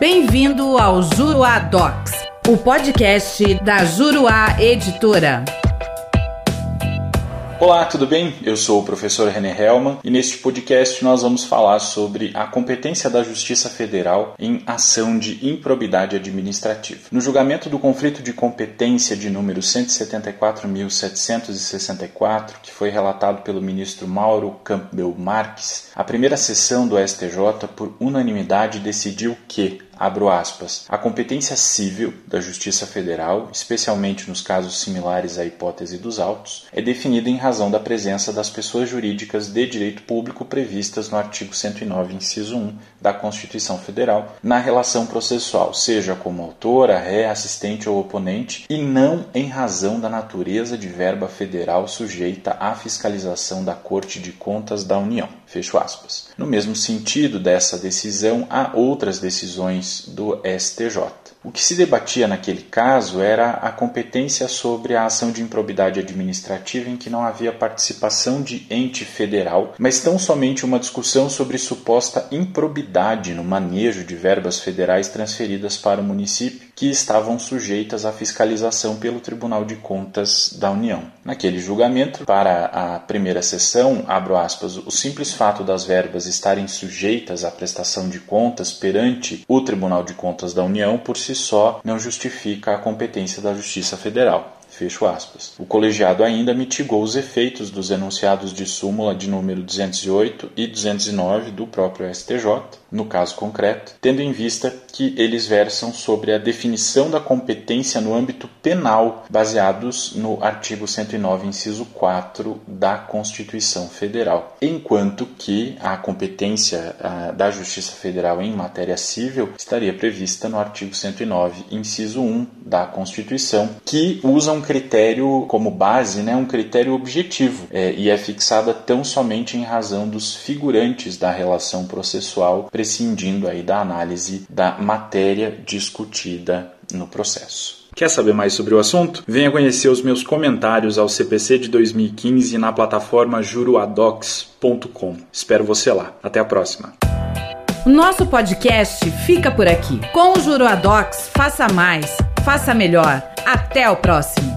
Bem-vindo ao Juruá Docs, o podcast da Juruá Editora. Olá, tudo bem? Eu sou o professor René Hellman e neste podcast nós vamos falar sobre a competência da Justiça Federal em ação de improbidade administrativa. No julgamento do conflito de competência de número 174.764, que foi relatado pelo ministro Mauro Campbell Marques, a primeira sessão do STJ, por unanimidade, decidiu que abro aspas, a competência civil da Justiça Federal, especialmente nos casos similares à hipótese dos autos, é definida em razão da presença das pessoas jurídicas de direito público previstas no artigo 109, inciso 1 da Constituição Federal, na relação processual, seja como autora, ré, assistente ou oponente, e não em razão da natureza de verba federal sujeita à fiscalização da Corte de Contas da União. Fecho aspas. No mesmo sentido dessa decisão, há outras decisões do STJ. O que se debatia naquele caso era a competência sobre a ação de improbidade administrativa em que não havia participação de ente federal, mas tão somente uma discussão sobre suposta improbidade no manejo de verbas federais transferidas para o município que estavam sujeitas à fiscalização pelo Tribunal de Contas da União. Naquele julgamento, para a primeira sessão, abro aspas, o simples fato das verbas estarem sujeitas à prestação de contas perante o Tribunal de Contas da União por si só não justifica a competência da Justiça Federal. Fecho aspas. O colegiado ainda mitigou os efeitos dos enunciados de súmula de número 208 e 209 do próprio STJ, no caso concreto, tendo em vista que eles versam sobre a definição da competência no âmbito penal, baseados no artigo 109, inciso 4 da Constituição Federal, enquanto que a competência da Justiça Federal em matéria civil estaria prevista no artigo 109, inciso 1 da Constituição, que usa um critério como base, né, um critério objetivo, é, e é fixada tão somente em razão dos figurantes da relação processual, prescindindo aí da análise da matéria discutida no processo. Quer saber mais sobre o assunto? Venha conhecer os meus comentários ao CPC de 2015 na plataforma juruadocs.com. Espero você lá. Até a próxima. Nosso podcast fica por aqui. Com o Juruadocs, faça mais, faça melhor. Até o próximo.